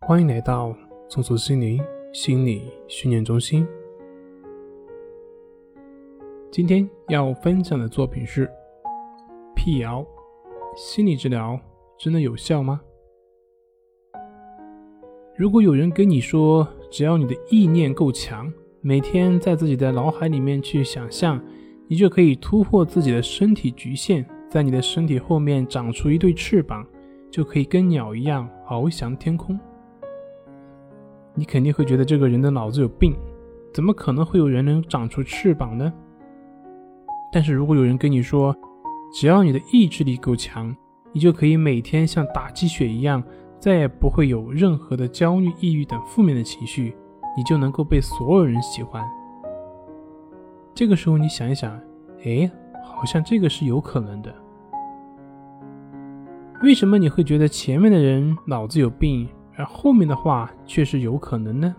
欢迎来到松鼠心灵心理训练中心。今天要分享的作品是：辟谣，心理治疗真的有效吗？如果有人跟你说，只要你的意念够强，每天在自己的脑海里面去想象，你就可以突破自己的身体局限，在你的身体后面长出一对翅膀，就可以跟鸟一样翱翔天空。你肯定会觉得这个人的脑子有病，怎么可能会有人能长出翅膀呢？但是如果有人跟你说，只要你的意志力够强，你就可以每天像打鸡血一样。再也不会有任何的焦虑、抑郁等负面的情绪，你就能够被所有人喜欢。这个时候，你想一想，哎，好像这个是有可能的。为什么你会觉得前面的人脑子有病，而后面的话却是有可能呢？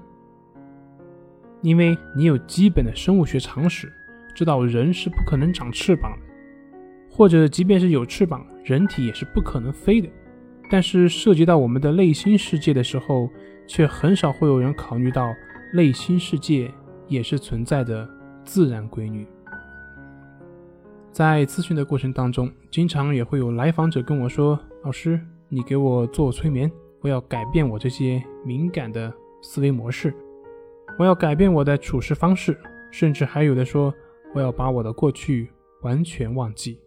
因为你有基本的生物学常识，知道人是不可能长翅膀的，或者即便是有翅膀，人体也是不可能飞的。但是涉及到我们的内心世界的时候，却很少会有人考虑到内心世界也是存在的自然规律。在咨询的过程当中，经常也会有来访者跟我说：“老师，你给我做催眠，我要改变我这些敏感的思维模式，我要改变我的处事方式，甚至还有的说我要把我的过去完全忘记。”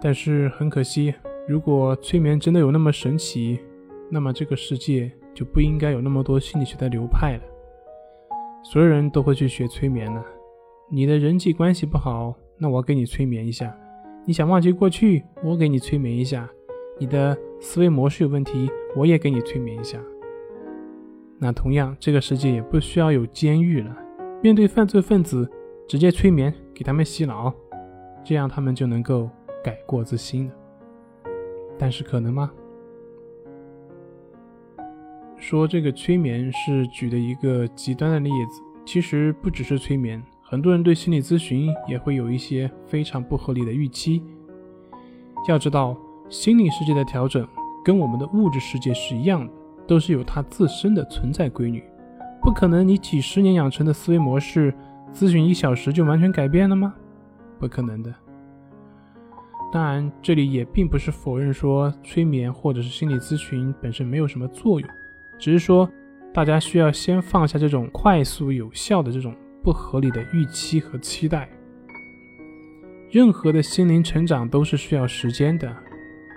但是很可惜。如果催眠真的有那么神奇，那么这个世界就不应该有那么多心理学的流派了。所有人都会去学催眠了。你的人际关系不好，那我给你催眠一下；你想忘记过去，我给你催眠一下；你的思维模式有问题，我也给你催眠一下。那同样，这个世界也不需要有监狱了。面对犯罪分子，直接催眠，给他们洗脑，这样他们就能够改过自新了。但是可能吗？说这个催眠是举的一个极端的例子，其实不只是催眠，很多人对心理咨询也会有一些非常不合理的预期。要知道，心理世界的调整跟我们的物质世界是一样的，都是有它自身的存在规律，不可能你几十年养成的思维模式，咨询一小时就完全改变了吗？不可能的。当然，这里也并不是否认说催眠或者是心理咨询本身没有什么作用，只是说大家需要先放下这种快速有效的这种不合理的预期和期待。任何的心灵成长都是需要时间的，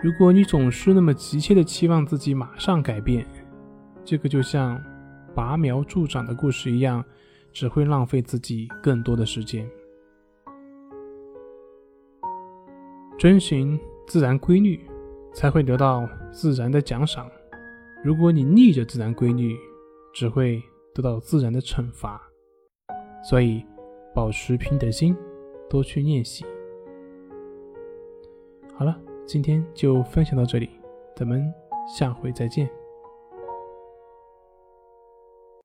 如果你总是那么急切的期望自己马上改变，这个就像拔苗助长的故事一样，只会浪费自己更多的时间。遵循自然规律，才会得到自然的奖赏。如果你逆着自然规律，只会得到自然的惩罚。所以，保持平等心，多去练习。好了，今天就分享到这里，咱们下回再见。